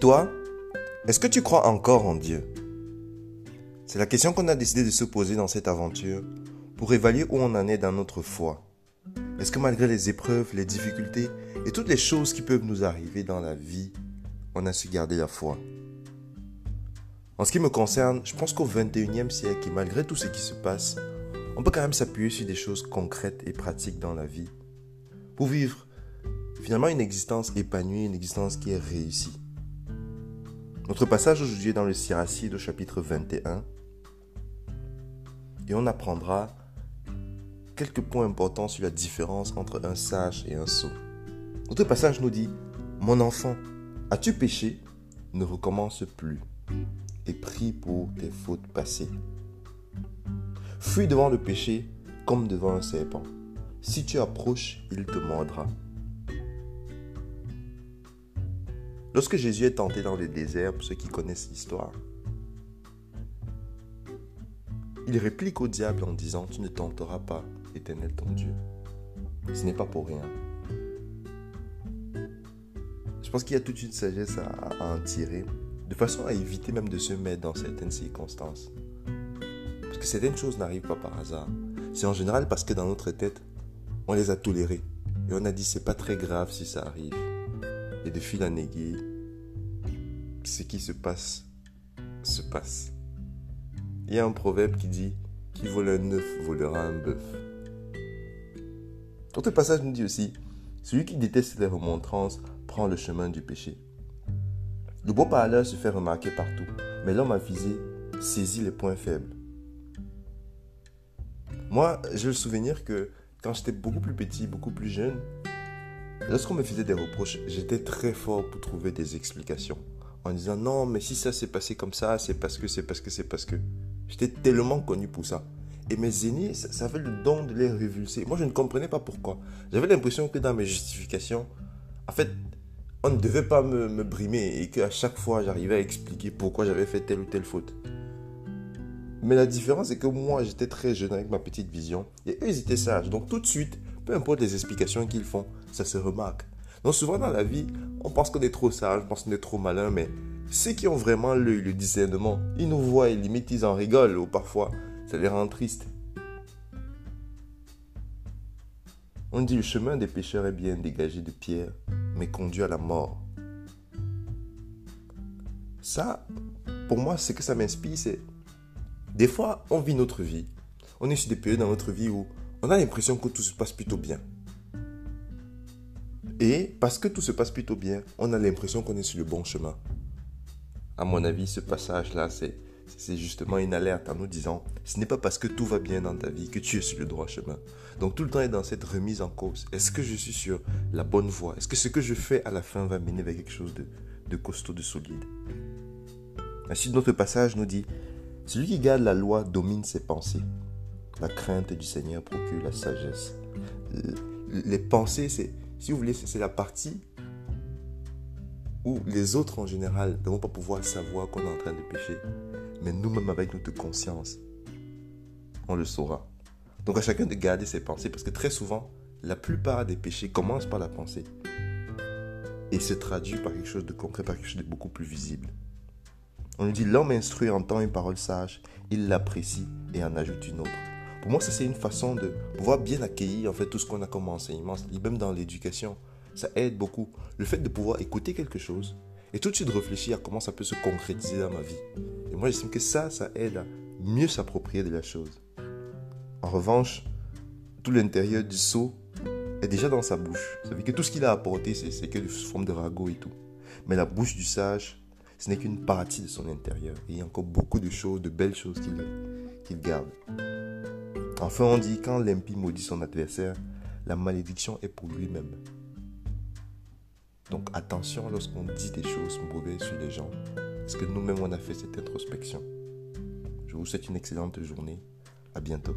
Toi, est-ce que tu crois encore en Dieu? C'est la question qu'on a décidé de se poser dans cette aventure pour évaluer où on en est dans notre foi. Est-ce que malgré les épreuves, les difficultés et toutes les choses qui peuvent nous arriver dans la vie, on a su garder la foi? En ce qui me concerne, je pense qu'au 21e siècle, malgré tout ce qui se passe, on peut quand même s'appuyer sur des choses concrètes et pratiques dans la vie pour vivre finalement une existence épanouie, une existence qui est réussie. Notre passage aujourd'hui est dans le Siracide au chapitre 21 et on apprendra quelques points importants sur la différence entre un sage et un sot. Notre passage nous dit, Mon enfant, as-tu péché? Ne recommence plus et prie pour tes fautes passées. Fuis devant le péché comme devant un serpent. Si tu approches, il te mordra. Lorsque Jésus est tenté dans le désert, pour ceux qui connaissent l'histoire, il réplique au diable en disant, tu ne tenteras pas éternel ton Dieu. Ce n'est pas pour rien. Je pense qu'il y a toute une sagesse à, en tirer, de façon à éviter même de se mettre dans certaines circonstances. Parce que certaines choses n'arrivent pas par hasard. C'est en général parce que dans notre tête, on les a tolérées. Et on a dit c'est pas très grave si ça arrive. Et de fil en aiguille, ce qui se passe, se passe. Il y a un proverbe qui dit Qui vole un œuf volera un bœuf. Notre passage nous dit aussi Celui qui déteste les remontrances prend le chemin du péché. Le beau parleur se fait remarquer partout, mais l'homme avisé saisit les points faibles. Moi, j'ai le souvenir que quand j'étais beaucoup plus petit, beaucoup plus jeune, lorsqu'on me faisait des reproches, j'étais très fort pour trouver des explications. En disant non, mais si ça s'est passé comme ça, c'est parce que, c'est parce que, c'est parce que. J'étais tellement connu pour ça. Et mes aînés, ça, avait le don de les révulser. Moi, je ne comprenais pas pourquoi. J'avais l'impression que dans mes justifications, en fait, on ne devait pas me, me brimer et qu'à chaque fois, j'arrivais à expliquer pourquoi j'avais fait telle ou telle faute. Mais la différence, c'est que moi, j'étais très jeune avec ma petite vision et eux, ils étaient sages. Donc, tout de suite, peu importe les explications qu'ils font, ça se remarque. Donc, souvent dans la vie, on pense qu'on est trop sage, on pense qu'on est trop malin, mais ceux qui ont vraiment l'œil, le discernement, ils nous voient et limite ils en rigolent ou parfois ça les rend tristes. On dit le chemin des pécheurs est bien dégagé de pierre, mais conduit à la mort. Ça, pour moi, ce que ça m'inspire, c'est des fois, on vit notre vie. On est sur des périodes dans notre vie où on a l'impression que tout se passe plutôt bien. Et parce que tout se passe plutôt bien, on a l'impression qu'on est sur le bon chemin à mon avis, ce passage-là, c'est, justement une alerte en nous disant, ce n'est pas parce que tout va bien dans ta vie que tu es sur le droit chemin. Donc tout le temps est dans cette remise en cause. Est-ce que je suis sur la bonne voie? Est-ce que ce que je fais à la fin va mener vers quelque chose de, de costaud, de solide? Ainsi, notre passage nous dit, celui qui garde la loi domine ses pensées. La crainte du Seigneur procure la sagesse. Les pensées, c'est, si vous voulez, c'est la partie où les autres en général ne vont pas pouvoir savoir qu'on est en train de pécher. Mais nous-mêmes avec notre conscience, on le saura. Donc à chacun de garder ses pensées, parce que très souvent, la plupart des péchés commencent par la pensée et se traduit par quelque chose de concret, par quelque chose de beaucoup plus visible. On nous dit l'homme instruit entend une parole sage, il l'apprécie et en ajoute une autre. Pour moi, ça c'est une façon de pouvoir bien accueillir en fait tout ce qu'on a comme enseignement, même dans l'éducation ça aide beaucoup. Le fait de pouvoir écouter quelque chose et tout de suite réfléchir à comment ça peut se concrétiser dans ma vie. Et moi, j'estime que ça, ça aide à mieux s'approprier de la chose. En revanche, tout l'intérieur du seau est déjà dans sa bouche. Ça veut dire que tout ce qu'il a apporté, c'est que sous forme de ragot et tout. Mais la bouche du sage, ce n'est qu'une partie de son intérieur. Il y a encore beaucoup de choses, de belles choses qu'il garde. Enfin, on dit quand l'impie maudit son adversaire, la malédiction est pour lui-même. Donc attention lorsqu'on dit des choses mauvaises sur les gens. Est-ce que nous-mêmes on a fait cette introspection Je vous souhaite une excellente journée. À bientôt.